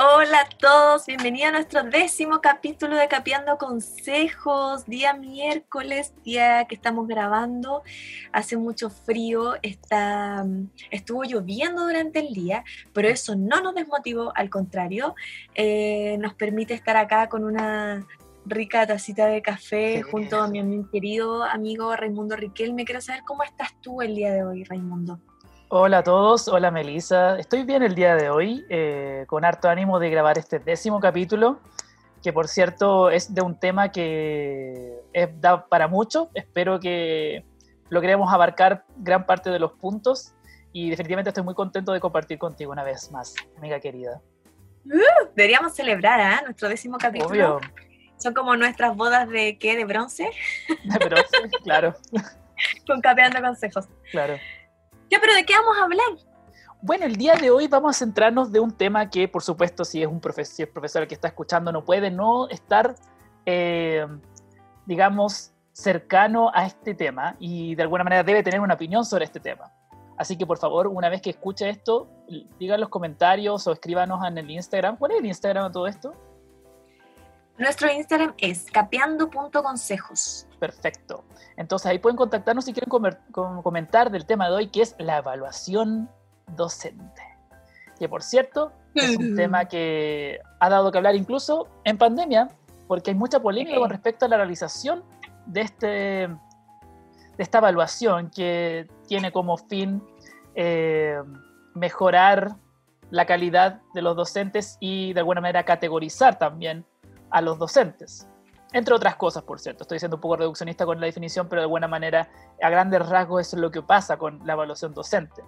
Hola a todos, bienvenidos a nuestro décimo capítulo de Capeando Consejos, día miércoles, día que estamos grabando, hace mucho frío, está, estuvo lloviendo durante el día, pero eso no nos desmotivó, al contrario, eh, nos permite estar acá con una rica tacita de café junto a mi querido amigo Raimundo Riquelme. Quiero saber cómo estás tú el día de hoy, Raimundo. Hola a todos, hola Melissa. Estoy bien el día de hoy, eh, con harto ánimo de grabar este décimo capítulo, que por cierto es de un tema que es, da para mucho. Espero que logremos abarcar gran parte de los puntos y definitivamente estoy muy contento de compartir contigo una vez más, amiga querida. Uh, deberíamos celebrar ¿eh? nuestro décimo capítulo. Son como nuestras bodas de qué, de bronce. De bronce, claro. Con capeando consejos. Claro. Ya, pero ¿de qué vamos a hablar? Bueno, el día de hoy vamos a centrarnos de un tema que, por supuesto, si es un profesor, es profesor que está escuchando, no puede no estar, eh, digamos, cercano a este tema y de alguna manera debe tener una opinión sobre este tema. Así que, por favor, una vez que escuche esto, digan los comentarios o escríbanos en el Instagram. ¿Cuál es el Instagram de todo esto? Nuestro Instagram es capeando.consejos. Perfecto. Entonces ahí pueden contactarnos si quieren comentar del tema de hoy, que es la evaluación docente. Que por cierto, es un tema que ha dado que hablar incluso en pandemia, porque hay mucha polémica con respecto a la realización de, este, de esta evaluación que tiene como fin eh, mejorar la calidad de los docentes y de alguna manera categorizar también a los docentes. Entre otras cosas, por cierto. Estoy siendo un poco reduccionista con la definición, pero de alguna manera, a grandes rasgos, eso es lo que pasa con la evaluación docente.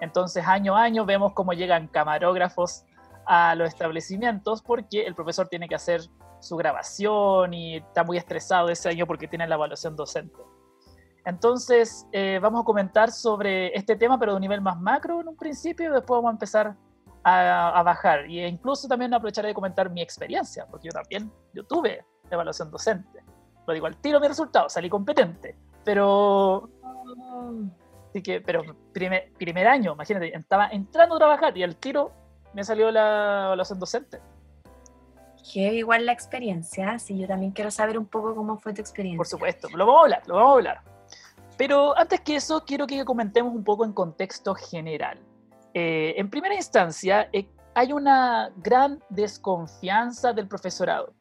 Entonces, año a año vemos cómo llegan camarógrafos a los establecimientos porque el profesor tiene que hacer su grabación y está muy estresado ese año porque tiene la evaluación docente. Entonces, eh, vamos a comentar sobre este tema, pero de un nivel más macro en un principio, y después vamos a empezar a, a bajar. Y incluso también aprovecharé de comentar mi experiencia, porque yo también, yo tuve evaluación docente. Lo digo al tiro mi resultado, salí competente, pero... Así que, pero primer, primer año, imagínate, estaba entrando a trabajar y al tiro me salió la evaluación docente. Que igual la experiencia, sí, yo también quiero saber un poco cómo fue tu experiencia. Por supuesto, lo vamos a hablar, lo vamos a hablar. Pero antes que eso, quiero que comentemos un poco en contexto general. Eh, en primera instancia, eh, hay una gran desconfianza del profesorado.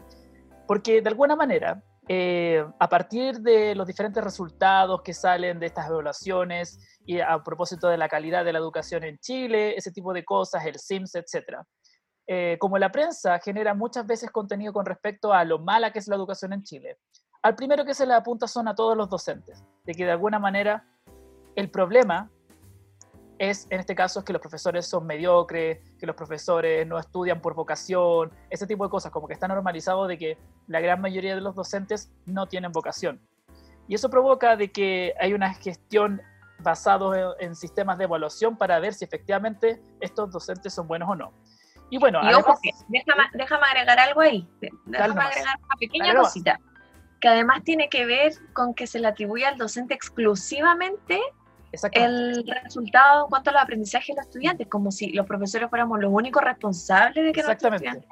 Porque de alguna manera, eh, a partir de los diferentes resultados que salen de estas evaluaciones y a propósito de la calidad de la educación en Chile, ese tipo de cosas, el SIMS, etc. Como la prensa genera muchas veces contenido con respecto a lo mala que es la educación en Chile, al primero que se le apunta son a todos los docentes, de que de alguna manera el problema es, en este caso, es que los profesores son mediocres, que los profesores no estudian por vocación, ese tipo de cosas, como que está normalizado de que la gran mayoría de los docentes no tienen vocación. Y eso provoca de que hay una gestión basada en, sistemas de evaluación para ver si efectivamente estos docentes son buenos o no. Y bueno, déjame, agregar algo ahí. Déjame agregar una pequeña cosita. Que además tiene que ver con que se le atribuye al docente exclusivamente el resultado en cuanto al aprendizaje de los estudiantes, como si los profesores fuéramos los únicos responsables de que los estudiantes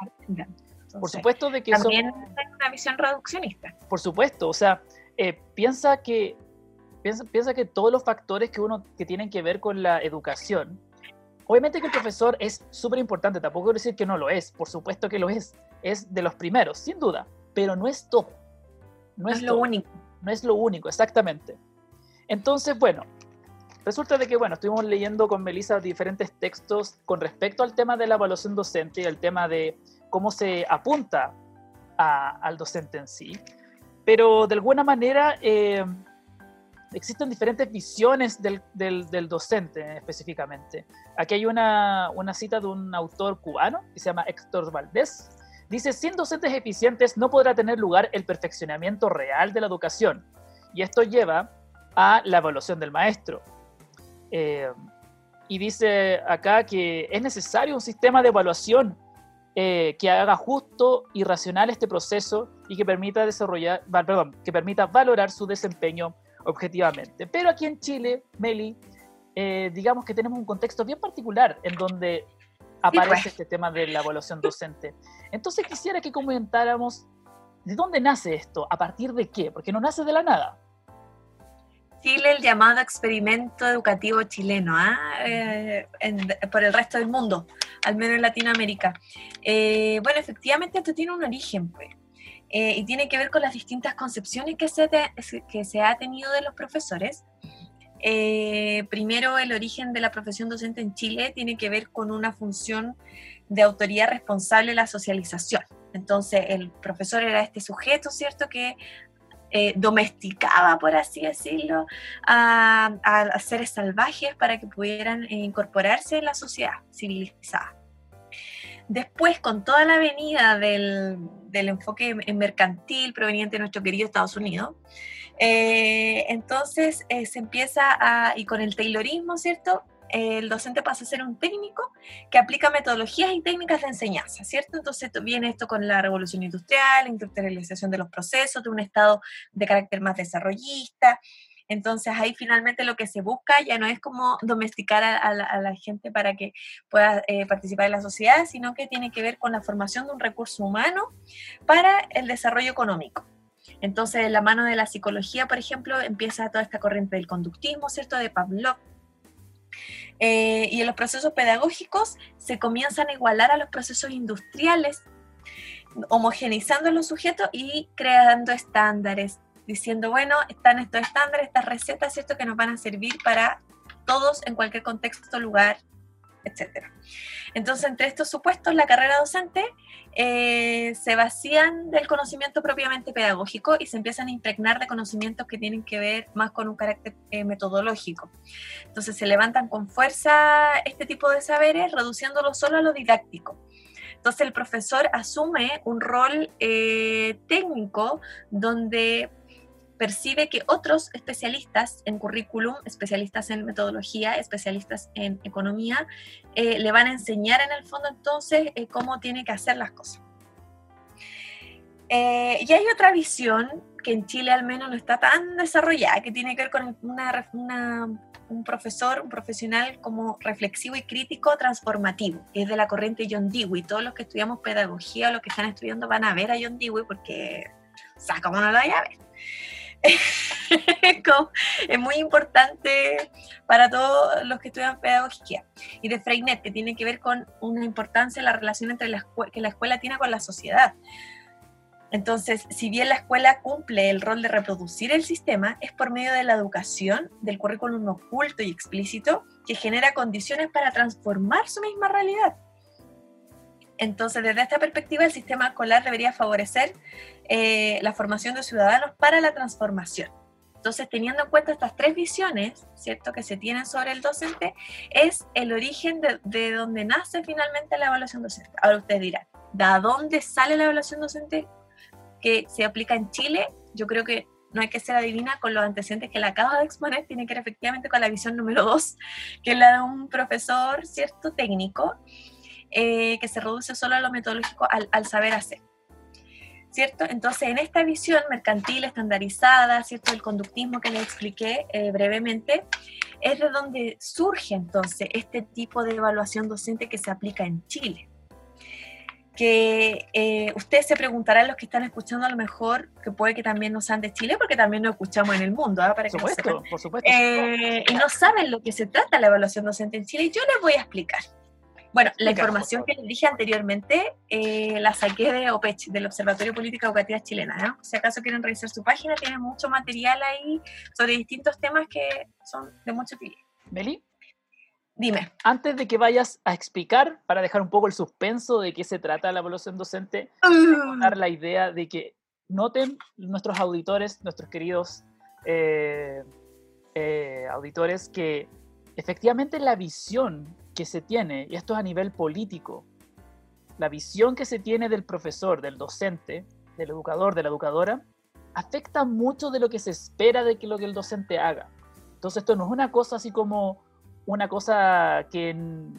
por supuesto de que también es una visión reduccionista. Por supuesto, o sea, eh, piensa que piensa, piensa que todos los factores que uno que tienen que ver con la educación, obviamente que el profesor es súper importante, tampoco quiero decir que no lo es, por supuesto que lo es, es de los primeros, sin duda, pero no es todo. No, es, lo único. No es lo único, exactamente. Entonces, bueno, Resulta de que, bueno, estuvimos leyendo con Melissa diferentes textos con respecto al tema de la evaluación docente y el tema de cómo se apunta al docente en sí, pero de alguna manera eh, existen diferentes visiones del, del, docente específicamente. Aquí hay una, una cita de un autor cubano que se llama Héctor Valdés. Dice, sin docentes eficientes no podrá tener lugar el perfeccionamiento real de la educación. Y esto lleva a la evaluación del maestro. Eh, y dice acá que es necesario un sistema de evaluación eh, que haga justo y racional este proceso y que permita desarrollar, perdón, que permita valorar su desempeño objetivamente. Pero aquí en Chile, Meli, eh, digamos que tenemos un contexto bien particular en donde aparece pues. este tema de la evaluación docente. Entonces quisiera que comentáramos de dónde nace esto, a partir de qué, porque no nace de la nada. Chile el llamado experimento educativo chileno ¿ah? eh, por el resto del mundo, al menos en Latinoamérica. Eh, bueno, efectivamente esto tiene un origen, pues, eh, y tiene que ver con las distintas concepciones que se, que se ha tenido de los profesores. primero, el origen de la profesión docente en Chile tiene que ver con una función de autoridad responsable de la socialización. Entonces, el profesor era este sujeto, ¿cierto?, que eh, domesticaba, por así decirlo, a, seres salvajes para que pudieran eh, incorporarse en la sociedad civilizada. Después, con toda la venida del, enfoque mercantil proveniente de nuestro querido Estados Unidos, eh, entonces se empieza a, y con el Taylorismo, ¿cierto? El docente pasa a ser un técnico que aplica metodologías y técnicas de enseñanza, ¿cierto? Entonces viene esto con la revolución industrial, la industrialización de los procesos, de un estado de carácter más desarrollista. Entonces ahí finalmente lo que se busca ya no es como domesticar a, la, gente para que pueda eh, participar en la sociedad, sino que tiene que ver con la formación de un recurso humano para el desarrollo económico. Entonces, la mano de la psicología, por ejemplo, empieza toda esta corriente del conductismo, ¿cierto? De Pavlov, eh, y en los procesos pedagógicos se comienzan a igualar a los procesos industriales, homogenizando los sujetos y creando estándares, diciendo, bueno, están estos estándares, estas recetas, ¿cierto?, que nos van a servir para todos en cualquier contexto, lugar, etc. Entonces, entre estos supuestos, la carrera docente eh, se vacían del conocimiento propiamente pedagógico y se empiezan a impregnar de conocimientos que tienen que ver más con un carácter eh, metodológico. Entonces, se levantan con fuerza este tipo de saberes, reduciéndolo solo a lo didáctico. Entonces el profesor asume un rol eh, técnico donde percibe que otros especialistas en currículum, especialistas en metodología, especialistas en economía, eh, le van a enseñar en el fondo entonces eh, cómo tiene que hacer las cosas. Eh, y hay otra visión que en Chile al menos no está tan desarrollada, que tiene que ver con un profesor, un profesional como reflexivo y crítico transformativo, que es de la corriente John Dewey. Todos los que estudiamos pedagogía o los que están estudiando van a ver a John Dewey porque, o sea, ¿cómo no es muy importante para todos los que estudian pedagogía. Y de Freinet, que tiene que ver con una importancia en la relación entre la que la escuela tiene con la sociedad. Entonces, si bien la escuela cumple el rol de reproducir el sistema, es por medio de la educación, del currículum oculto y explícito, que genera condiciones para transformar su misma realidad. Entonces, desde esta perspectiva, el sistema escolar debería favorecer eh, la formación de ciudadanos para la transformación. Entonces, teniendo en cuenta estas tres visiones, ¿cierto?, que se tienen sobre el docente, es el origen de, de donde nace finalmente la evaluación docente. Ahora usted dirá, ¿de dónde sale la evaluación docente que se aplica en Chile? Yo creo que no hay que ser adivina con los antecedentes que le acabo de exponer, tiene que ver efectivamente con la visión número dos, que es la de un profesor, ¿cierto?, técnico, eh, que se reduce solo a lo metodológico, al, saber hacer. ¿Cierto? Entonces, en esta visión mercantil, estandarizada, ¿cierto? El conductismo que les expliqué eh, brevemente, es de donde surge entonces este tipo de evaluación docente que se aplica en Chile. Que eh, ustedes se preguntarán, los que están escuchando, a lo mejor, que puede que también no sean de Chile, porque también lo escuchamos en el mundo, ¿ah? Para por supuesto, por supuesto. y no saben lo que se trata la evaluación docente en Chile, yo les voy a explicar. Bueno, la información que les dije anteriormente eh, la saqué de OPECH, del Observatorio Política Educativa Chilena. ¿no? Si acaso quieren revisar su página, tiene mucho material ahí sobre distintos temas que son de mucho utilidad. Meli. Dime. Antes de que vayas a explicar, para dejar un poco el suspenso de qué se trata la evaluación docente, uh. dar la idea de que noten nuestros auditores, nuestros queridos eh, eh, auditores, que efectivamente la visión que se tiene, y esto es a nivel político, la visión que se tiene del profesor, del docente, del educador, de la educadora, afecta mucho de lo que se espera de que lo que el docente haga. Entonces esto no es una cosa así como una cosa que,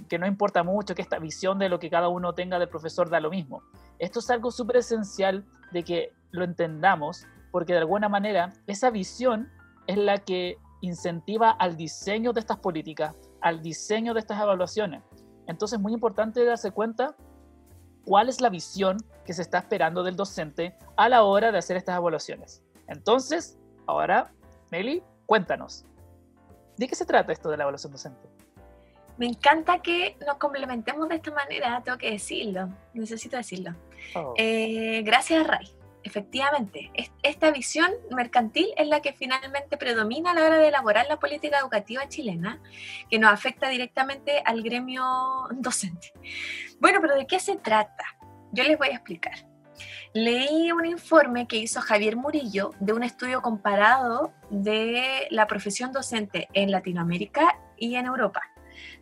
que no importa mucho, que esta visión de lo que cada uno tenga del profesor da lo mismo. Esto es algo súper esencial de que lo entendamos, porque de alguna manera esa visión es la que incentiva al diseño de estas políticas, al diseño de estas evaluaciones. Entonces es muy importante darse cuenta cuál es la visión que se está esperando del docente a la hora de hacer estas evaluaciones. Entonces, ahora, Meli, cuéntanos, ¿de qué se trata esto de la evaluación docente? Me encanta que nos complementemos de esta manera, tengo que decirlo, necesito decirlo. Oh. Eh, gracias, Ray. Efectivamente, esta visión mercantil es la que finalmente predomina a la hora de elaborar la política educativa chilena, que nos afecta directamente al gremio docente. Bueno, pero ¿de qué se trata? Yo les voy a explicar. Leí un informe que hizo Javier Murillo de un estudio comparado de la profesión docente en Latinoamérica y en Europa.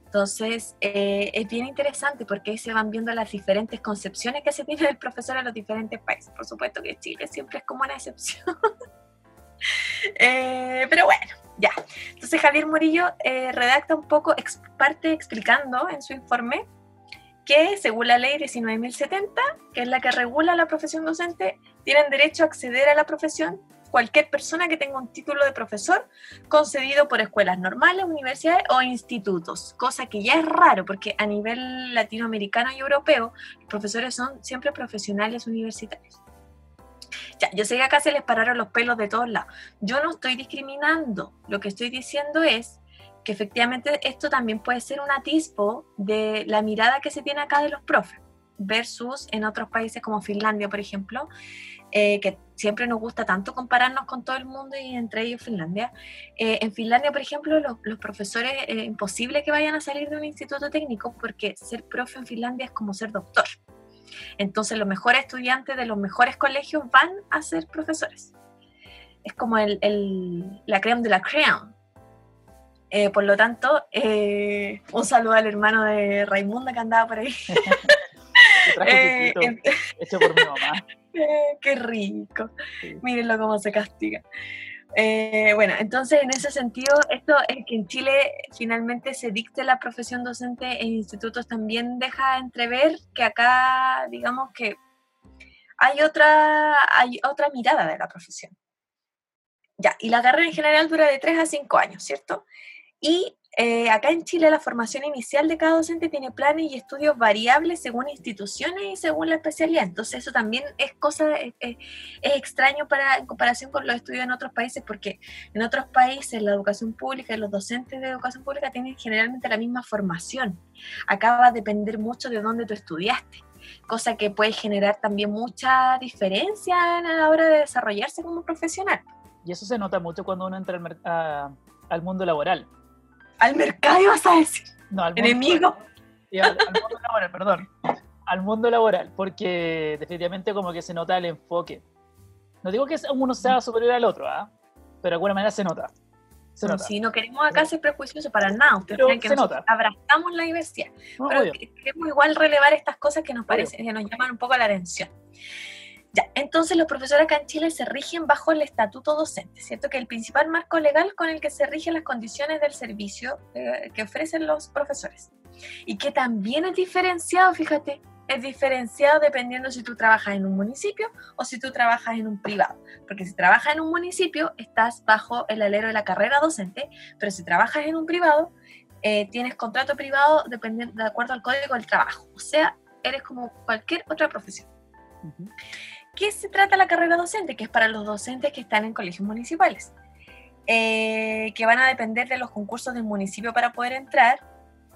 Entonces, eh, es bien interesante porque ahí se van viendo las diferentes concepciones que se tiene del profesor en los diferentes países. Por supuesto que Chile siempre es como una excepción. Eh, pero bueno, ya. Entonces, Javier Murillo eh, redacta un poco, parte explicando en su informe que, según la ley 19.070, que es la que regula la profesión docente, tienen derecho a acceder a la profesión cualquier persona que tenga un título de profesor concedido por escuelas normales, universidades o institutos, cosa que ya es raro porque a nivel latinoamericano y europeo los profesores son siempre profesionales universitarios. Ya, yo sé que acá se les pararon los pelos de todos lados. Yo no estoy discriminando, lo que estoy diciendo es que efectivamente esto también puede ser un atisbo de la mirada que se tiene acá de los profes versus en otros países como Finlandia, por ejemplo, eh, que siempre nos gusta tanto compararnos con todo el mundo y entre ellos Finlandia. Eh, en Finlandia, por ejemplo, los, profesores es eh, imposible que vayan a salir de un instituto técnico porque ser profe en Finlandia es como ser doctor. Entonces los mejores estudiantes de los mejores colegios van a ser profesores. Es como el, el, la creme de la creme. por lo tanto, un saludo al hermano de Raimunda que andaba por ahí. hecho por mi mamá. qué rico. Mírenlo cómo se castiga. Eh, bueno, entonces en ese sentido, esto es que en Chile finalmente se dicte la profesión docente en institutos también deja entrever que acá, digamos que hay otra, hay otra mirada de la profesión. Ya, y la carrera en general dura de 3 a 5 años, ¿cierto? Y eh, acá en Chile la formación inicial de cada docente tiene planes y estudios variables según instituciones y según la especialidad. Entonces eso también es cosa, es, extraño para, en comparación con los estudios en otros países porque en otros países la educación pública y los docentes de educación pública tienen generalmente la misma formación. Acá va a depender mucho de dónde tú estudiaste cosa que puede generar también mucha diferencia a la hora de desarrollarse como profesional. Y eso se nota mucho cuando uno entra al, al mundo laboral al mercado vas a decir. No, al mundo, enemigo. al, mundo laboral, perdón. Al mundo laboral, porque definitivamente como que se nota el enfoque. No digo que uno sea superior al otro, ¿ah? Pero de alguna manera se nota. Se nota. Sí, no queremos acá ser prejuiciosos para nada. Ustedes creen que nosotros abrazamos la diversidad. pero queremos igual relevar estas cosas que nos parecen, que nos llaman un poco la atención. Ya, entonces los profesores acá en Chile se rigen bajo el estatuto docente, ¿cierto? Que el principal marco legal con el que se rigen las condiciones del servicio eh, que ofrecen los profesores. Y que también es diferenciado, fíjate, es diferenciado dependiendo si tú trabajas en un municipio o si tú trabajas en un privado. Porque si trabajas en un municipio, estás bajo el alero de la carrera docente, pero si trabajas en un privado, eh, tienes contrato privado dependiendo, de acuerdo al código del trabajo. O sea, eres como cualquier otra profesión. ¿Qué se trata la carrera docente? Que es para los docentes que están en colegios municipales, eh, que van a depender de los concursos del municipio para poder entrar.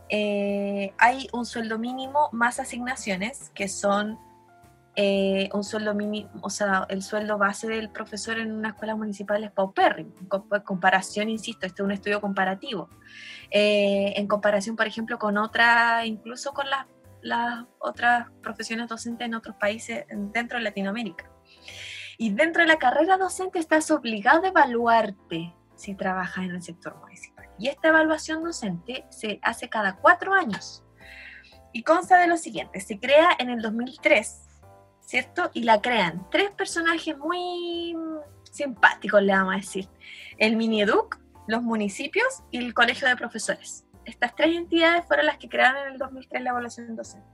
Eh, hay un sueldo mínimo más asignaciones, que son eh, un sueldo mínimo, o sea, el sueldo base del profesor en una escuela municipal es paupérrimo. En comparación, insisto, este es un estudio comparativo. en comparación, por ejemplo, con otra, incluso con las las otras profesiones docentes en otros países dentro de Latinoamérica. Y dentro de la carrera docente estás obligado a evaluarte si trabajas en el sector municipal. Y esta evaluación docente se hace cada cuatro años. Y consta de lo siguiente, se crea en el 2003, ¿cierto? Y la crean tres personajes muy simpáticos, le vamos a decir. El Minieduc, los municipios y el Colegio de Profesores estas tres entidades fueron las que crearon en el 2003 la evaluación docente.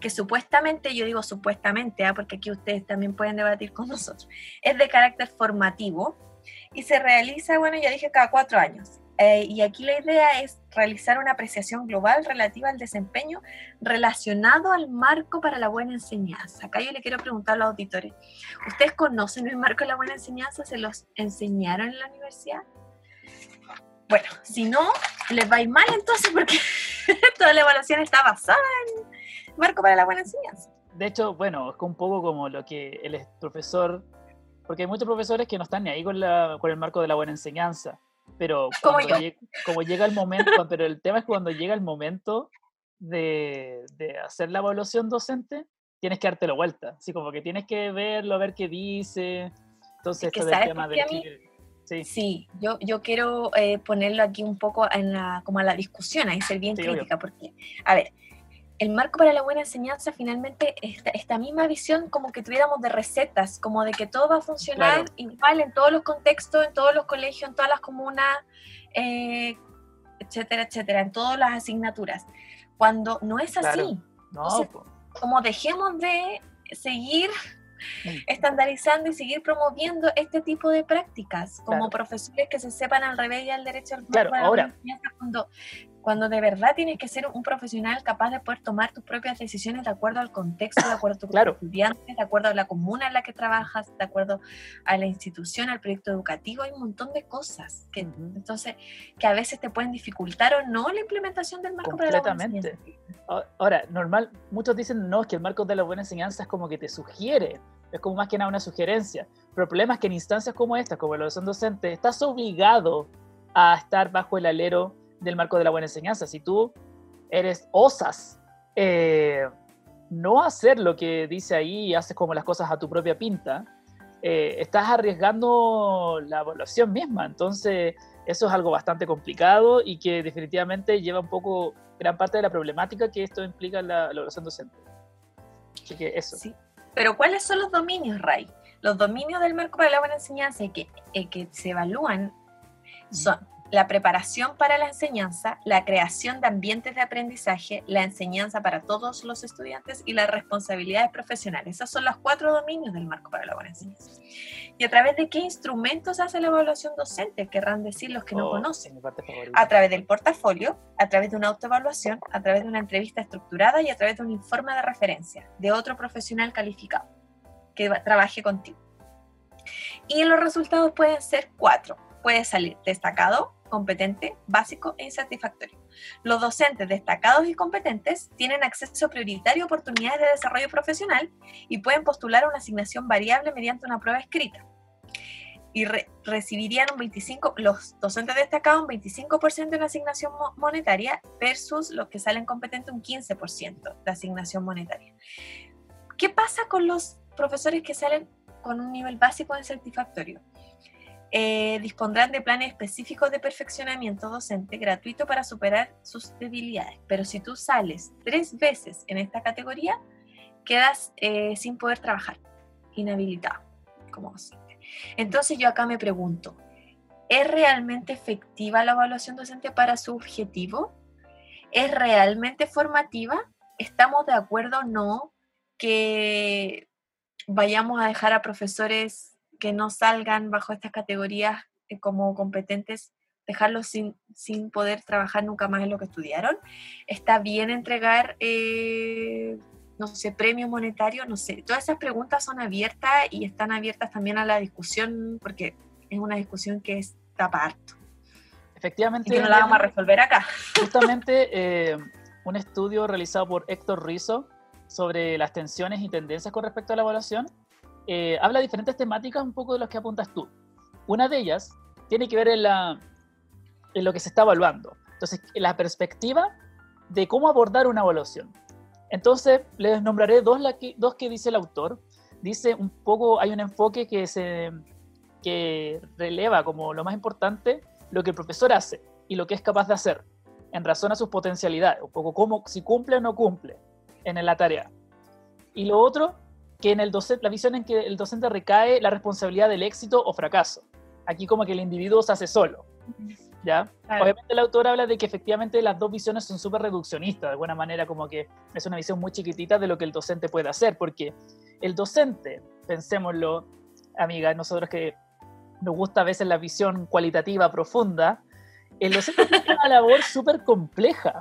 Que supuestamente, yo digo supuestamente, ¿ah? porque aquí ustedes también pueden debatir con nosotros, es de carácter formativo y se realiza, bueno, ya dije, cada cuatro años. Eh, y aquí la idea es realizar una apreciación global relativa al desempeño relacionado al marco para la buena enseñanza. Acá yo le quiero preguntar a los auditores, ¿ustedes conocen el marco de la buena enseñanza? ¿Se los enseñaron en la universidad? Bueno, si no, les va a ir mal entonces porque toda la evaluación está basada en marco para la buena enseñanza. De hecho, bueno, es un poco como lo que el profesor, porque hay muchos profesores que no están ni ahí con, la, con el marco de la buena enseñanza pero como, como llega el momento, pero el tema es cuando llega el momento de, de, hacer la evaluación docente, tienes que dártelo vuelta, así como que tienes que verlo, ver qué dice. Entonces, esto del tema del... Sí. sí, yo, yo quiero eh, ponerlo aquí un poco en la, como a la discusión, ahí ser bien crítica, porque, a ver, el marco para la buena enseñanza finalmente esta, esta misma visión como que tuviéramos de recetas, como de que todo va a funcionar igual en todos los contextos, en todos los colegios, en todas las comunas, eh, etcétera, etcétera, en todas las asignaturas. Cuando no es así. como dejemos de seguir estandarizando y seguir promoviendo este tipo de prácticas como profesores que se sepan al revés y al derecho al claro, ahora. cuando cuando de verdad tienes que ser un profesional capaz de poder tomar tus propias decisiones de acuerdo al contexto, de acuerdo a tus estudiantes, de acuerdo a la comuna en la que trabajas, de acuerdo a la institución, al proyecto educativo, hay un montón de cosas que entonces que a veces te pueden dificultar o no la implementación del marco para la buena enseñanza. Ahora, normal, muchos dicen no, es que el marco de la buena enseñanza es como que te sugiere, es como más que nada una sugerencia. Pero el problema es que en instancias como esta, como la son docente, estás obligado a estar bajo el alero del marco de la buena enseñanza. Si tú eres, osas eh, no hacer lo que dice ahí y haces como las cosas a tu propia pinta, eh, estás arriesgando la evaluación misma. Entonces, eso es algo bastante complicado y que definitivamente lleva un poco gran parte de la problemática que esto implica en la, evaluación docente. Sí. Pero ¿cuáles son los dominios, Ray? Los dominios del marco de la buena enseñanza que, que se evalúan son la preparación para la enseñanza, la creación de ambientes de aprendizaje, la enseñanza para todos los estudiantes y las responsabilidades profesionales. Esos son los cuatro dominios del marco para la buena enseñanza. ¿Y a través de qué instrumentos hace la evaluación docente? Querrán decir los que no oh, conocen. A través del portafolio, a través de una autoevaluación, a través de una entrevista estructurada y a través de un informe de referencia de otro profesional calificado que trabaje contigo. Y los resultados pueden ser cuatro. Puede salir destacado, competente, básico e insatisfactorio. Los docentes destacados y competentes tienen acceso prioritario a oportunidades de desarrollo profesional y pueden postular una asignación variable mediante una prueba escrita. Y recibirían un 25, los docentes destacados un 25% de una asignación monetaria versus los que salen competentes un 15% de asignación monetaria. ¿Qué pasa con los profesores que salen con un nivel básico de satisfactorio? Eh, dispondrán de planes específicos de perfeccionamiento docente gratuito para superar sus debilidades. Pero si tú sales tres veces en esta categoría, quedas eh, sin poder trabajar, inhabilitado como docente. Entonces yo acá me pregunto, ¿es realmente efectiva la evaluación docente para su objetivo? ¿Es realmente formativa? ¿Estamos de acuerdo o no que vayamos a dejar a profesores que no salgan bajo estas categorías eh, como competentes, dejarlos sin, sin poder trabajar nunca más en lo que estudiaron. Está bien entregar, eh, no sé, premios monetarios, no sé. Todas esas preguntas son abiertas y están abiertas también a la discusión porque es una discusión que está parto. Efectivamente. Y no la vamos a resolver acá. Justamente eh, un estudio realizado por Héctor Rizzo sobre las tensiones y tendencias con respecto a la evaluación eh, habla diferentes temáticas, un poco de las que apuntas tú. Una de ellas tiene que ver en lo que se está evaluando. Entonces, la perspectiva de cómo abordar una evaluación. Entonces, les nombraré dos, que, dos que dice el autor. Dice un poco, hay un enfoque que, se, que releva como lo más importante lo que el profesor hace y lo que es capaz de hacer en razón a sus potencialidades, un poco cómo, si cumple o no cumple en la tarea. Y lo otro que en el docente, la visión en que el docente recae la responsabilidad del éxito o fracaso. Aquí como que el individuo se hace solo. ¿Ya? Obviamente el autor habla de que efectivamente las dos visiones son súper reduccionistas, de alguna manera como que es una visión muy chiquitita de lo que el docente puede hacer, porque el docente, pensémoslo, amiga, nosotros que nos gusta a veces la visión cualitativa profunda, el docente tiene una labor súper compleja,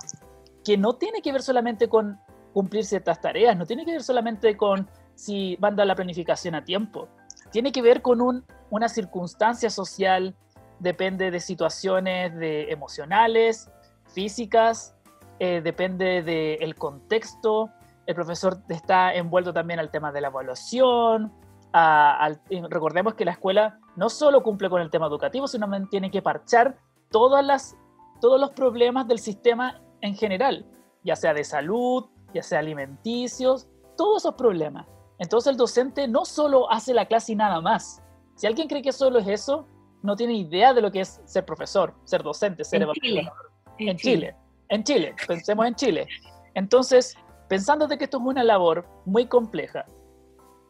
que no tiene que ver solamente con cumplir ciertas tareas, no tiene que ver solamente con si manda la planificación a tiempo, tiene que ver con un, una circunstancia social, depende de situaciones de emocionales, físicas, eh, depende del contexto. El profesor está envuelto también al tema de la evaluación. recordemos que la escuela no solo cumple con el tema educativo, sino también tiene que parchar todas las, todos los problemas del sistema en general, ya sea de salud, ya sea alimenticios, todos esos problemas. Entonces el docente no solo hace la clase y nada más. Si alguien cree que solo es eso, no tiene idea de lo que es ser profesor, ser docente, ser evaluador. En, Chile. En Chile, pensemos en Chile. Entonces, pensando de que esto es una labor muy compleja,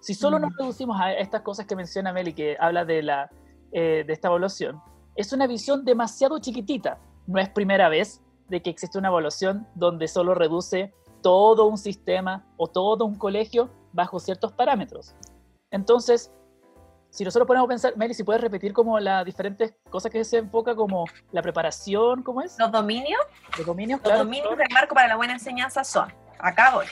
si solo nos mm. reducimos a estas cosas que menciona Meli, que habla de, la, eh, de esta evaluación, es una visión demasiado chiquitita. No es primera vez de que existe una evaluación donde solo reduce todo un sistema o todo un colegio bajo ciertos parámetros. Entonces, si nosotros ponemos a pensar, Meli, si puedes repetir como las diferentes cosas que se enfoca como la preparación, ¿cómo es? Los dominios. Los dominios, Los dominios del marco para la buena enseñanza son, acá voy,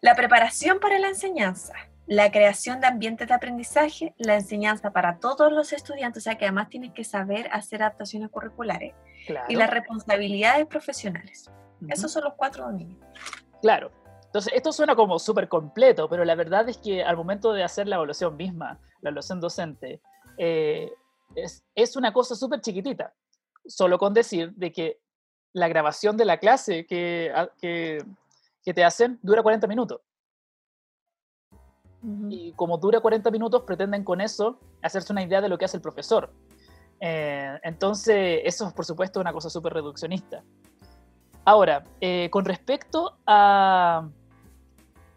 la preparación para la enseñanza, la creación de ambientes de aprendizaje, la enseñanza para todos los estudiantes, o sea que además tienen que saber hacer adaptaciones curriculares, y las responsabilidades profesionales. Esos son los cuatro dominios. Claro. Entonces, esto suena como súper completo, pero la verdad es que al momento de hacer la evaluación misma, la evaluación docente, eh, es, es, una cosa súper chiquitita. Solo con decir de que la grabación de la clase que, que, que te hacen dura 40 minutos. Y como dura 40 minutos, pretenden con eso hacerse una idea de lo que hace el profesor. Eh, entonces, eso es por supuesto una cosa súper reduccionista. Ahora, eh, con respecto a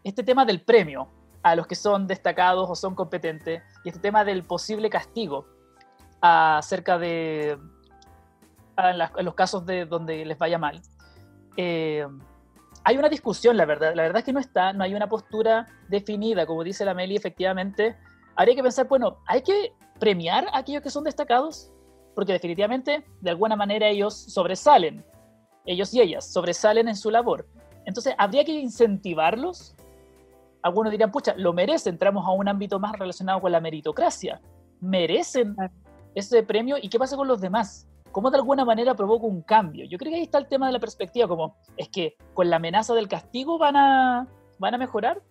este tema del premio a los que son destacados o son competentes y este tema del posible castigo acerca de en, los casos de donde les vaya mal. Eh, hay una discusión, la verdad. La verdad es que no está, no hay una postura definida, como dice la Meli, efectivamente. Habría que pensar, bueno, hay que premiar a aquellos que son destacados, porque definitivamente, de alguna manera, ellos sobresalen ellos y ellas sobresalen en su labor. Entonces, habría que incentivarlos. Algunos dirían, pucha, lo merecen, entramos a un ámbito más relacionado con la meritocracia. Merecen ese premio y qué pasa con los demás. ¿Cómo de alguna manera provoca un cambio? Yo creo que ahí está el tema de la perspectiva, como es que con la amenaza del castigo van a, van a mejorar.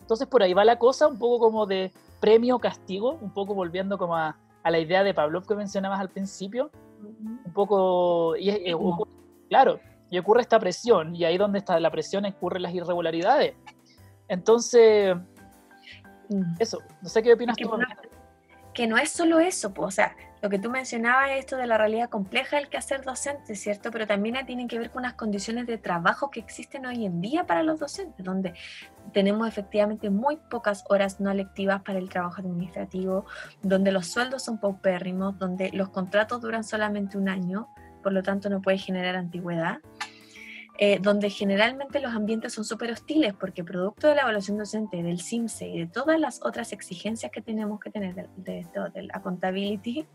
Entonces por ahí va la cosa, un poco como de premio-castigo, un poco volviendo como a, a, la idea de Pavlov que mencionabas al principio, un poco, y, Claro, y ocurre esta presión, y ahí donde está la presión ocurren las irregularidades. Entonces, mm. eso, no sé qué opinas que tú. No, que no es solo eso, pues, o sea, lo que tú mencionabas, esto de la realidad compleja del hacer docente, ¿cierto? Pero también tiene que ver con las condiciones de trabajo que existen hoy en día para los docentes, donde tenemos efectivamente muy pocas horas no lectivas para el trabajo administrativo, donde los sueldos son paupérrimos, donde los contratos duran solamente un año, por lo tanto no puede generar antigüedad, eh, donde generalmente los ambientes son súper hostiles porque producto de la evaluación docente, del CIMSE y de todas las otras exigencias que tenemos que tener de, de, de, la accountability,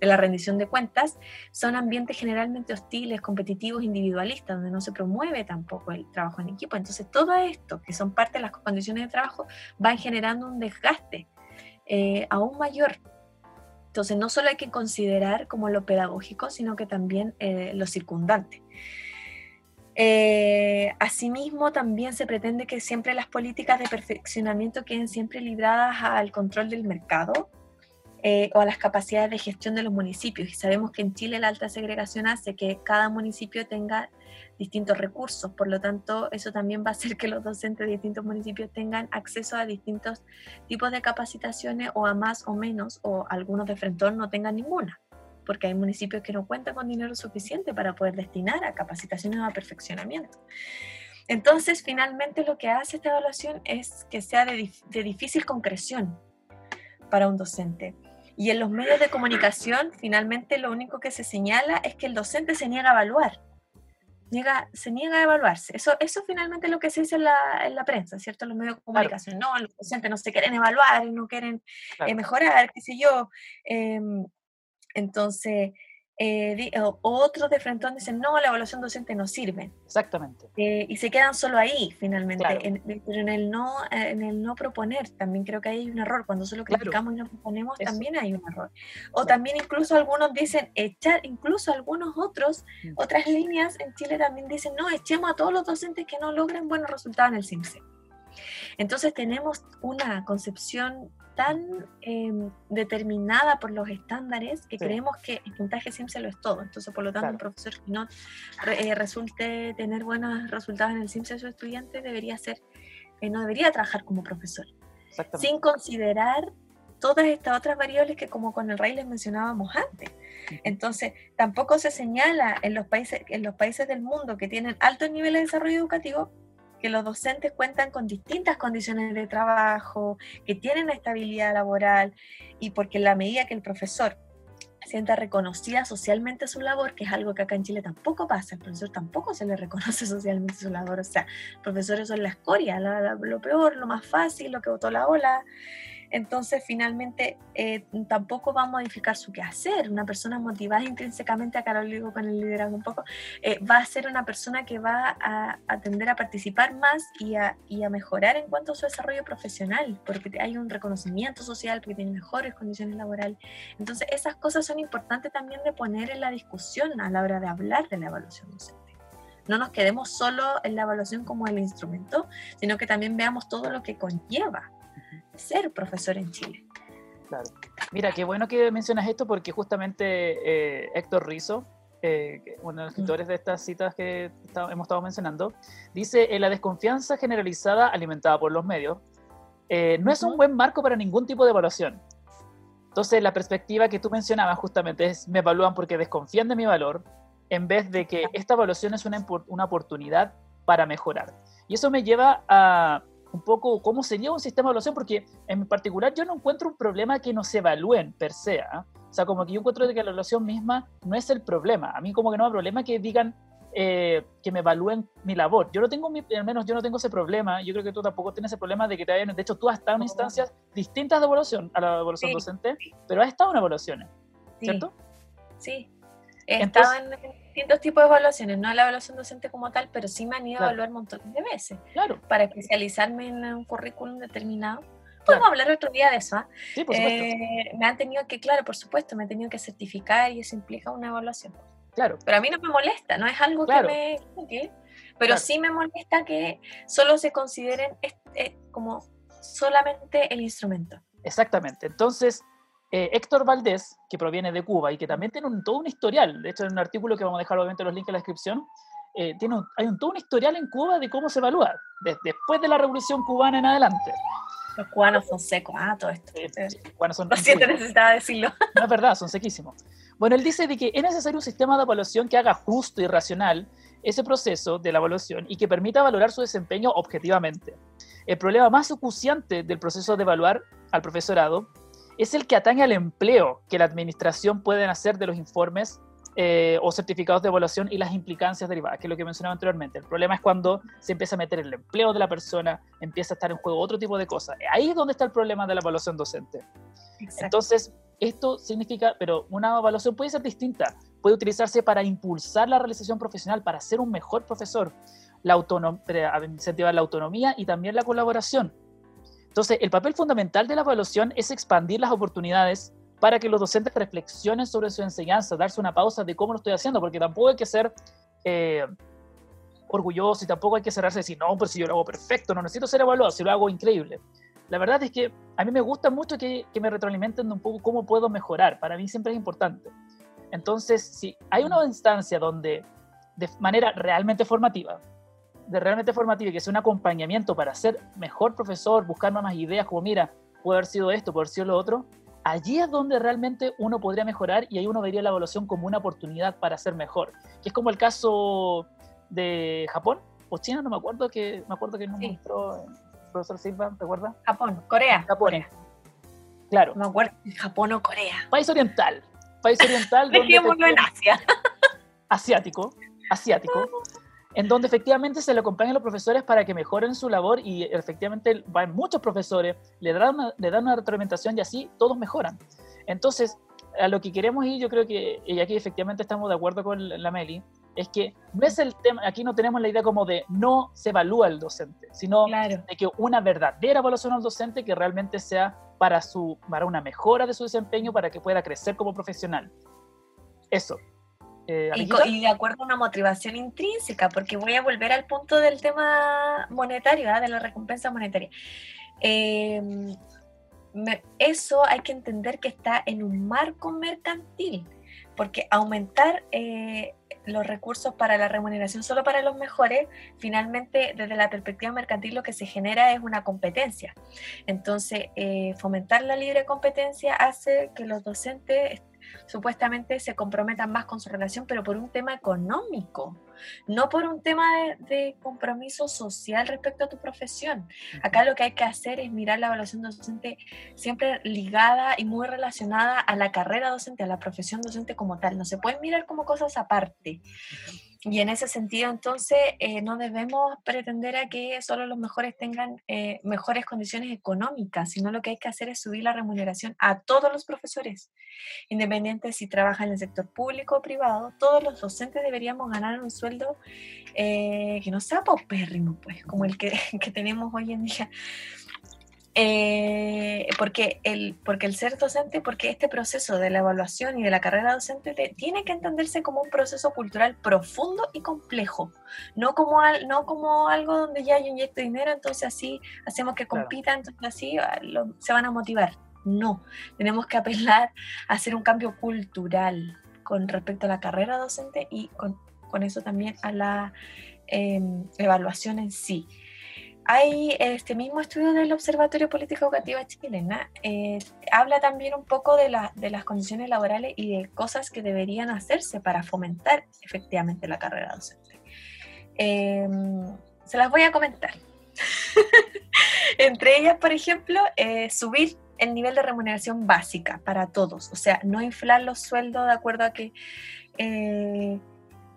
de la rendición de cuentas, son ambientes generalmente hostiles, competitivos, individualistas, donde no se promueve tampoco el trabajo en equipo. Entonces todo esto, que son parte de las condiciones de trabajo, van generando un desgaste eh, aún mayor entonces, no solo hay que considerar como lo pedagógico, sino que también eh, lo circundante. Eh, asimismo, también se pretende que siempre las políticas de perfeccionamiento queden siempre libradas al control del mercado eh, o a las capacidades de gestión de los municipios. Y sabemos que en Chile la alta segregación hace que cada municipio tenga distintos recursos. Por lo tanto, eso también va a hacer que los docentes de distintos municipios tengan acceso a distintos tipos de capacitaciones o a más o menos, o algunos de frente no tengan ninguna, porque hay municipios que no cuentan con dinero suficiente para poder destinar a capacitaciones o a perfeccionamiento. Entonces, finalmente lo que hace esta evaluación es que sea de, de difícil concreción para un docente. Y en los medios de comunicación, finalmente lo único que se señala es que el docente se niega a evaluar se niega a evaluarse. Eso, eso finalmente es lo que se dice en la, en la prensa, ¿cierto? Los medios de comunicación. No, los docentes no se quieren evaluar, no quieren eh, mejorar, qué sé yo. Em, entonces, eh, otros de frente dicen, no, la evaluación docente no sirve. Exactamente. Eh, y se quedan solo ahí, finalmente. pero en el, no, en el no proponer, también creo que hay un error. Cuando solo criticamos y no proponemos, también hay un error. O también incluso algunos dicen, echar, incluso algunos otros, mm. otras líneas en Chile también dicen, no, echemos a todos los docentes que no logren buenos resultados en el CIMSE. Entonces tenemos una concepción tan em, determinada por los estándares que creemos que el puntaje siempre lo es todo. Entonces, por lo tanto, un profesor que no eh, resulte tener buenos resultados en el CIMSE de su estudiante debería ser, eh, no debería trabajar como profesor. Sin considerar todas estas otras variables que como con el RAI les mencionábamos antes. Entonces, tampoco se señala en los países, en los países del mundo que tienen altos niveles de desarrollo educativo que los docentes cuentan con distintas condiciones de trabajo, que tienen estabilidad laboral y porque en la medida que el profesor sienta reconocida socialmente su labor, que es algo que acá en Chile tampoco pasa, el profesor tampoco se le reconoce socialmente su labor, o sea, profesores son la escoria, lo peor, lo más fácil, lo que botó la ola, entonces finalmente eh, tampoco va a modificar su quehacer. Una persona motivada intrínsecamente, acá lo digo con el liderazgo un poco, eh, va a ser una persona que va a, a tender a participar más y a, y a, mejorar en cuanto a su desarrollo profesional, porque hay un reconocimiento social, porque tiene mejores condiciones laborales. Entonces esas cosas son importantes también de poner en la discusión a la hora de hablar de la evaluación docente no nos quedemos solo en la evaluación como el instrumento, sino que también veamos todo lo que conlleva ser profesor en Chile. Claro. Mira, qué bueno que mencionas esto porque justamente eh, Héctor Rizo, eh, uno de los escritores de estas citas que hemos estado mencionando, dice, en la desconfianza generalizada alimentada por los medios eh, no es un buen marco para ningún tipo de evaluación. Entonces, la perspectiva que tú mencionabas justamente es, me evalúan porque desconfían de mi valor, en vez de que esta evaluación es una, una oportunidad para mejorar. Y eso me lleva a, un poco cómo sería un sistema de evaluación, porque en particular yo no encuentro un problema que no se evalúen per se. ¿ah? O sea, como que yo encuentro que la evaluación misma no es el problema. A mí como que no hay problema que digan eh, que me evalúen mi labor. Yo no tengo, al menos yo no tengo ese problema. Yo creo que tú tampoco tienes ese problema de que te hayan, de hecho tú has estado en instancias distintas de evaluación a la evaluación docente, pero has estado en evaluaciones, ¿cierto? Sí. He estado en distintos tipos de evaluaciones, no la evaluación docente como tal, pero sí me han ido a evaluar montones de veces. Claro. Para especializarme en un currículum determinado. Podemos hablar otro día de eso. ¿ah? Sí, por supuesto. Eh, me han tenido que, claro, por supuesto, me han tenido que certificar y eso implica una evaluación. Claro. Pero a mí no me molesta, no es algo que me... pero sí me molesta que solo se consideren este, como solamente el instrumento. Exactamente. Entonces, eh, Héctor Valdés, que proviene de Cuba y que también tiene un, todo un historial, de hecho en un artículo que vamos a dejar obviamente los links en la descripción, eh, tiene hay un, todo un historial en Cuba de cómo se evalúa, después de la revolución cubana en adelante. Los cubanos son secos, ah, todo esto. los cubanos son Lo siento, necesitaba decirlo. No es verdad, son sequísimos. Bueno, él dice de que es necesario un sistema de evaluación que haga justo y racional ese proceso de la evaluación y que permita valorar su desempeño objetivamente. El problema más acuciante del proceso de evaluar al profesorado es el que atañe al empleo que la administración puede hacer de los informes eh, o certificados de evaluación y las implicancias derivadas, que es lo que mencionaba anteriormente. El problema es cuando se empieza a meter el empleo de la persona, empieza a estar en juego otro tipo de cosas. Ahí es donde está el problema de la evaluación docente. Entonces, esto significa, pero una evaluación puede ser distinta, puede utilizarse para impulsar la realización profesional, para ser un mejor profesor, la incentivar la autonomía y también la colaboración. Entonces, el papel fundamental de la evaluación es expandir las oportunidades para que los docentes reflexionen sobre su enseñanza, darse una pausa de cómo lo estoy haciendo, porque tampoco hay que ser eh, orgulloso y tampoco hay que cerrarse y decir, no, pero si yo lo hago perfecto, no necesito ser evaluado, si lo hago increíble. La verdad es que a mí me gusta mucho que, que me retroalimenten un poco cómo puedo mejorar, para mí siempre es importante. Entonces, si hay una instancia donde de manera realmente formativa de realmente formativo y que sea un acompañamiento para ser mejor profesor, buscar más ideas, como mira, puede haber sido esto, puede haber sido lo otro, allí es donde realmente uno podría mejorar y ahí uno vería la evaluación como una oportunidad para ser mejor. Que es como el caso de Japón o China, no me acuerdo que me acuerdo que nos mostró el profesor Silva, ¿te acuerdas? Japón, Corea. Japón. Claro. No me acuerdo Japón o Corea. País oriental. País oriental. Dejémoslo en Asia. Asiático. Asiático. En donde efectivamente se le acompañan los profesores para que mejoren su labor y efectivamente van muchos profesores, le dan una, le dan una retroalimentación y así todos mejoran. Entonces, a lo que queremos ir, yo creo que, y aquí efectivamente estamos de acuerdo con la Meli, es que no es el tema, aquí no tenemos la idea como de no se evalúa el docente, sino de que una verdadera evaluación al docente que realmente sea para, su, para una mejora de su desempeño, para que pueda crecer como profesional. Eso. Eh, y, de acuerdo a una motivación intrínseca, porque voy a volver al punto del tema monetario, ¿ah? de la recompensa monetaria. Em, eso hay que entender que está en un marco mercantil, porque aumentar eh, los recursos para la remuneración solo para los mejores, finalmente desde la perspectiva mercantil lo que se genera es una competencia. Entonces, eh, fomentar la libre competencia hace que los docentes supuestamente se comprometan más con su relación, pero por un tema económico, no por un tema de, compromiso social respecto a tu profesión. Acá lo que hay que hacer es mirar la evaluación docente siempre ligada y muy relacionada a la carrera docente, a la profesión docente como tal. No se pueden mirar como cosas aparte. Y en ese sentido, entonces, eh, no debemos pretender a que solo los mejores tengan eh, mejores condiciones económicas, sino lo que hay que hacer es subir la remuneración a todos los profesores, independiente si trabajan en el sector público o privado, todos los docentes deberíamos ganar un sueldo eh, que no sea paupérrimo, pues, como el que, que tenemos hoy en día. Eh, porque, el, porque el ser docente, porque este proceso de la evaluación y de la carrera docente tiene que entenderse como un proceso cultural profundo y complejo, no como, no como algo donde ya hay un inyecto dinero, entonces así hacemos que compitan, entonces así ah, se van a motivar. No, tenemos que apelar a hacer un cambio cultural con respecto a la carrera docente y con, con eso también a la em, evaluación en sí hay este mismo estudio del Observatorio Política Educativa Chilena, eh, habla también un poco de, de, las condiciones laborales y de cosas que deberían hacerse para fomentar efectivamente la carrera docente. Em, se las voy a comentar. Entre ellas, por ejemplo, eh, subir el nivel de remuneración básica para todos, o sea, no inflar los sueldos de acuerdo a que eh,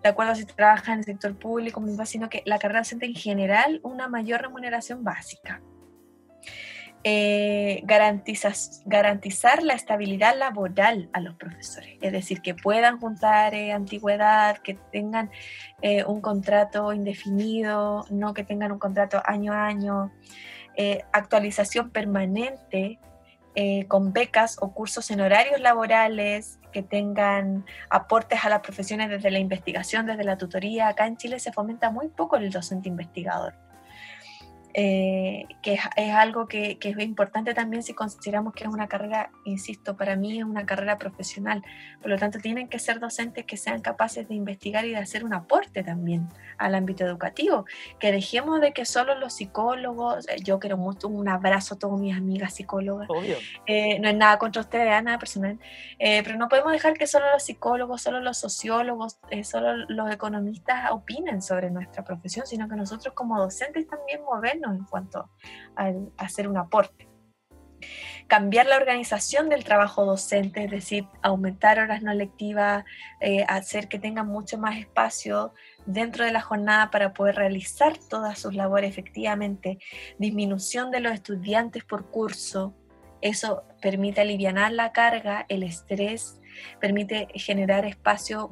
de acuerdo si trabaja en el sector público, sino que la carrera docente en general una mayor remuneración básica. Eh, garantizar la estabilidad laboral a los profesores, es decir, que puedan juntar eh, antigüedad, que tengan eh, un contrato indefinido, no que tengan un contrato año a año, actualización permanente con becas o cursos en horarios laborales, que tengan aportes a las profesiones desde la investigación, desde la tutoría. Acá en Chile se fomenta muy poco el docente investigador. Eh, que es, algo que, es importante también si consideramos que es una carrera, insisto, para mí es una carrera profesional. Por lo tanto, tienen que ser docentes que sean capaces de investigar y de hacer un aporte también al ámbito educativo. Que dejemos de que solo los psicólogos, eh, yo quiero mucho un abrazo a todas mis amigas psicólogas. Eh, no es nada contra ustedes, nada personal. pero no podemos dejar que solo los psicólogos, solo los sociólogos, solo los economistas opinen sobre nuestra profesión, sino que nosotros como docentes también movernos en cuanto a, hacer un aporte. Cambiar la organización del trabajo docente, es decir, aumentar horas no lectivas, eh, hacer que tengan mucho más espacio dentro de la jornada para poder realizar todas sus labores efectivamente, disminución de los estudiantes por curso, eso permite aliviar la carga, el estrés, permite generar espacio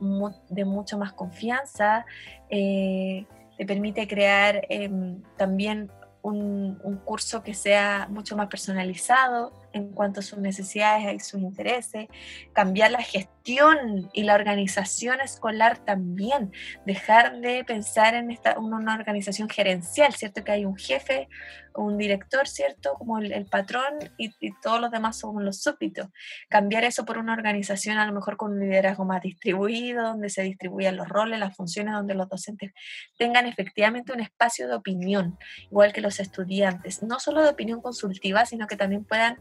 de mucho más confianza, eh, te permite crear em, también un, curso que sea mucho más personalizado en cuanto a sus necesidades y sus intereses, cambiar la gestión y la organización escolar también, dejar de pensar en esta, una organización gerencial, ¿cierto? Que hay un jefe, un director, ¿cierto? Como el, patrón y, todos los demás son los súbditos. Cambiar eso por una organización a lo mejor con un liderazgo más distribuido, donde se distribuyan los roles, las funciones, donde los docentes tengan efectivamente un espacio de opinión, igual que los estudiantes, no solo de opinión consultiva, sino que también puedan...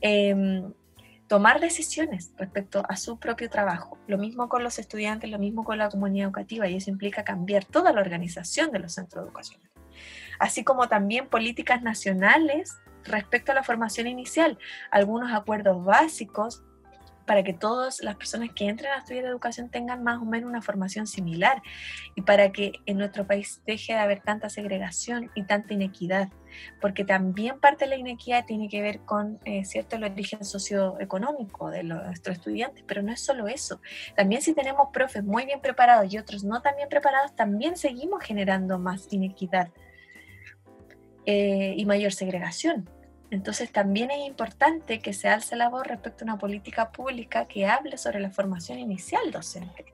Em, tomar decisiones respecto a su propio trabajo. Lo mismo con los estudiantes, lo mismo con la comunidad educativa y eso implica cambiar toda la organización de los centros educacionales así como también políticas nacionales respecto a la formación inicial, algunos acuerdos básicos para que todas las personas que entren a estudiar educación tengan más o menos una formación similar y para que en nuestro país deje de haber tanta segregación y tanta inequidad, porque también parte de la inequidad tiene que ver con eh, cierto el origen socioeconómico de nuestros estudiantes, pero no es solo eso. También si tenemos profes muy bien preparados y otros no tan bien preparados, también seguimos generando más inequidad eh, y mayor segregación. Entonces también es importante que se alce la voz respecto a una política pública que hable sobre la formación inicial docente.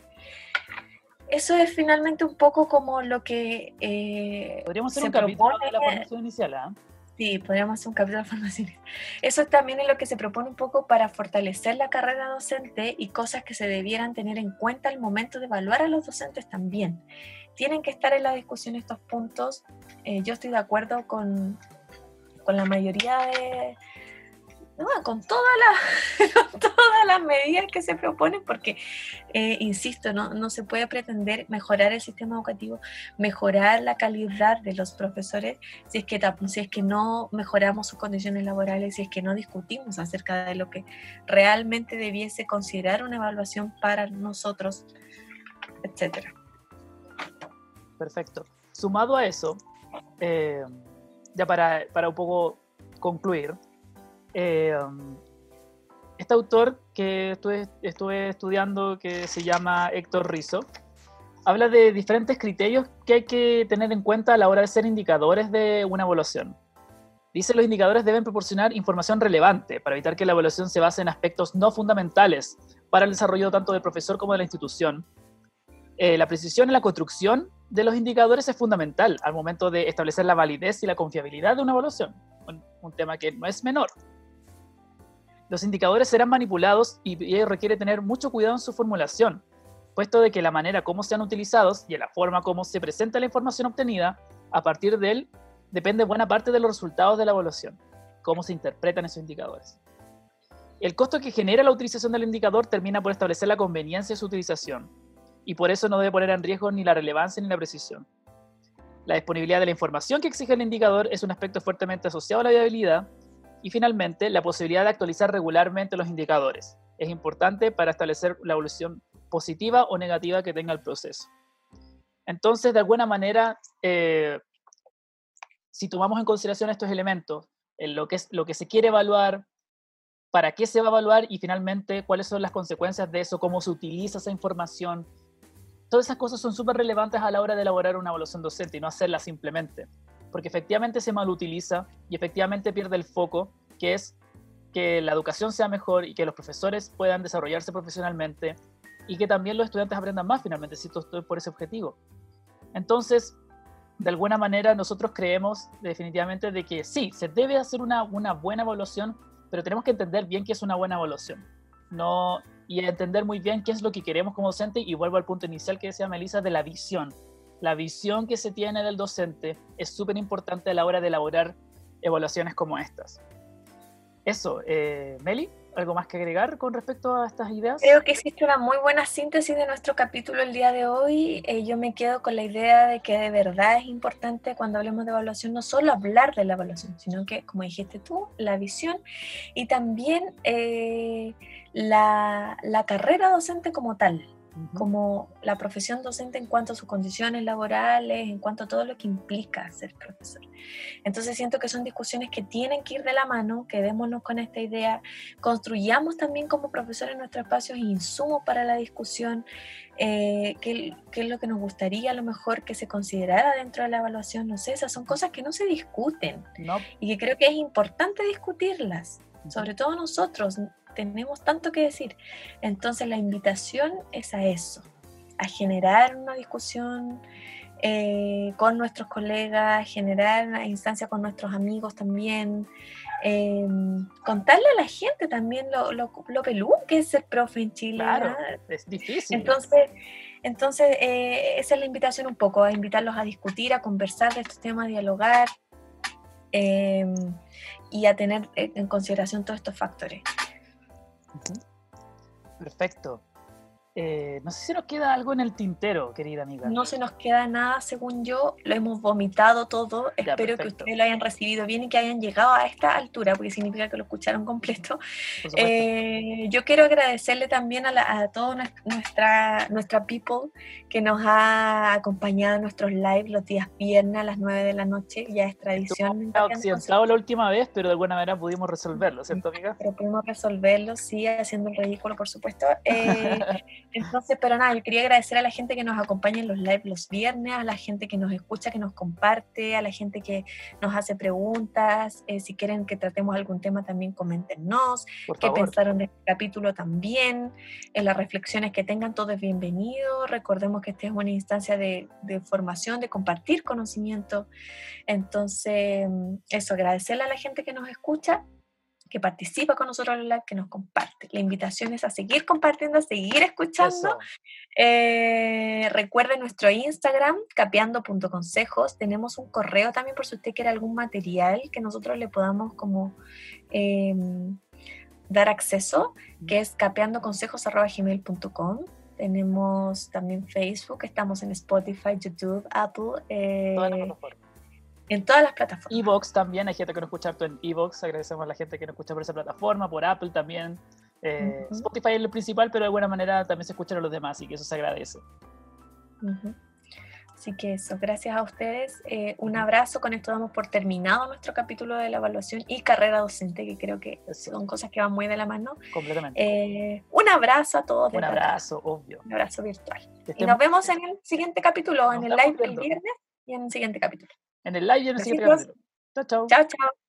Eso es finalmente un poco como lo que... Eh, podríamos hacer un capítulo de la formación inicial, ¿ah? Sí, podríamos hacer un capítulo de formación inicial. Eso también es lo que se propone un poco para fortalecer la carrera docente y cosas que se debieran tener en cuenta al momento de evaluar a los docentes también. Tienen que estar en la discusión estos puntos. Eh, yo estoy de acuerdo con, con la mayoría de, con todas las, todas medidas que se proponen, porque, eh, insisto, no, no, se puede pretender mejorar el sistema educativo, mejorar la calidad de los profesores si es, que, si es que no mejoramos sus condiciones laborales, si es que no discutimos acerca de lo que realmente debiese considerar una evaluación para nosotros, etcétera. Perfecto. Sumado a eso, eh, ya para, para un poco concluir, eh, este autor que estuve, estuve, estudiando, que se llama Héctor Rizzo, habla de diferentes criterios que hay que tener en cuenta a la hora de ser indicadores de una evaluación. Dice los indicadores deben proporcionar información relevante para evitar que la evaluación se base en aspectos no fundamentales para el desarrollo tanto del profesor como de la institución. Eh, la precisión en la construcción de los indicadores es fundamental al momento de establecer la validez y la confiabilidad de una evaluación, un, tema que no es menor. Los indicadores serán manipulados y, requiere tener mucho cuidado en su formulación, puesto de que la manera como sean utilizados y la forma como se presenta la información obtenida, a partir de él depende buena parte de los resultados de la evaluación, cómo se interpretan esos indicadores. El costo que genera la utilización del indicador termina por establecer la conveniencia de su utilización, y por eso no debe poner en riesgo ni la relevancia ni la precisión. La disponibilidad de la información que exige el indicador es un aspecto fuertemente asociado a la viabilidad y finalmente la posibilidad de actualizar regularmente los indicadores. Es importante para establecer la evolución positiva o negativa que tenga el proceso. Entonces, de alguna manera, eh, si tomamos en consideración estos elementos, en lo, que es, lo que se quiere evaluar, para qué se va a evaluar y finalmente cuáles son las consecuencias de eso, cómo se utiliza esa información, todas esas cosas son súper relevantes a la hora de elaborar una evaluación docente y no hacerla simplemente, porque efectivamente se malutiliza y efectivamente pierde el foco, que es que la educación sea mejor y que los profesores puedan desarrollarse profesionalmente y que también los estudiantes aprendan más finalmente, si estoy por ese objetivo. Entonces, de alguna manera nosotros creemos definitivamente de que sí, se debe hacer una, una buena evaluación, pero tenemos que entender bien qué es una buena evaluación. No, y entender muy bien qué es lo que queremos como docente y vuelvo al punto inicial que decía Melissa de la visión. La visión que se tiene del docente es súper importante a la hora de elaborar evaluaciones como estas. Eso, eh, Meli, ¿algo más que agregar con respecto a estas ideas? Creo que existe una muy buena síntesis de nuestro capítulo el día de hoy. Eh, yo me quedo con la idea de que de verdad es importante cuando hablemos de evaluación no solo hablar de la evaluación, sino que, como dijiste tú, la visión y también eh, la, la carrera docente como tal, como la profesión docente en cuanto a sus condiciones laborales, en cuanto a todo lo que implica ser profesor. Entonces siento que son discusiones que tienen que ir de la mano, quedémonos con esta idea, construyamos también como profesores nuestros espacios insumos para la discusión, eh, qué, es lo que nos gustaría a lo mejor que se considerara dentro de la evaluación, no sé, esas son cosas que no se discuten y que creo que es importante discutirlas, sobre todo nosotros, tenemos tanto que decir. Entonces la invitación es a eso, a generar una discusión eh, con nuestros colegas, generar una instancia con nuestros amigos también, em, contarle a la gente también lo, lo, pelú que es ser profe en Chile. Claro, es difícil. Entonces, entonces eh, esa es la invitación un poco, a invitarlos a discutir, a conversar de estos temas, a dialogar em, y a tener en consideración todos estos factores. Perfecto. Eh, no sé si nos queda algo en el tintero, querida amiga. No se nos queda nada, según yo. Lo hemos vomitado todo. Espero que ustedes lo hayan recibido bien y que hayan llegado a esta altura, porque significa que lo escucharon completo. Eh, yo quiero agradecerle también a, a toda nuestra, nuestra people que nos ha acompañado en nuestros lives los días viernes a las 9 de la noche. Ya es tradición. Estaba la última vez, pero de alguna manera pudimos resolverlo, ¿cierto, amiga? Pero pudimos resolverlo, sí, haciendo el ridículo, por supuesto. Eh, entonces, pero nada, yo quería agradecer a la gente que nos acompaña en los lives los viernes, a la gente que nos escucha, que nos comparte, a la gente que nos hace preguntas. Eh, si quieren que tratemos algún tema, también coméntenos. qué pensaron de este capítulo también. En las reflexiones que tengan, todo es bienvenido. Recordemos que esta es una instancia de, de formación, de compartir conocimiento. Entonces, eso, agradecerle a la gente que nos escucha que participa con nosotros en la que nos comparte. La invitación es a seguir compartiendo, a seguir escuchando. Eh, recuerden nuestro Instagram, capeando.consejos. Tenemos un correo también por si usted quiere algún material que nosotros le podamos como em, dar acceso, que es capeandoconsejos.gmail.com. Tenemos también Facebook, estamos en Spotify, YouTube, Apple. Eh, en todas las plataformas. Evox también, hay gente que nos escucha harto en Evox, agradecemos a la gente que nos escucha por esa plataforma, por Apple también. Eh, Spotify es el principal, pero de buena manera también se escuchan a los demás, y que eso se agradece. Así que eso, gracias a ustedes. Eh, un abrazo, con esto damos por terminado nuestro capítulo de la evaluación y carrera docente, que creo que son cosas que van muy de la mano. Completamente. Eh, un abrazo a todos. Un abrazo, obvio. Un abrazo virtual. Y nos vemos en el siguiente capítulo, en el live del viernes y en el siguiente capítulo. En el live y en el siguiente. Chao, chao. Chao, chao.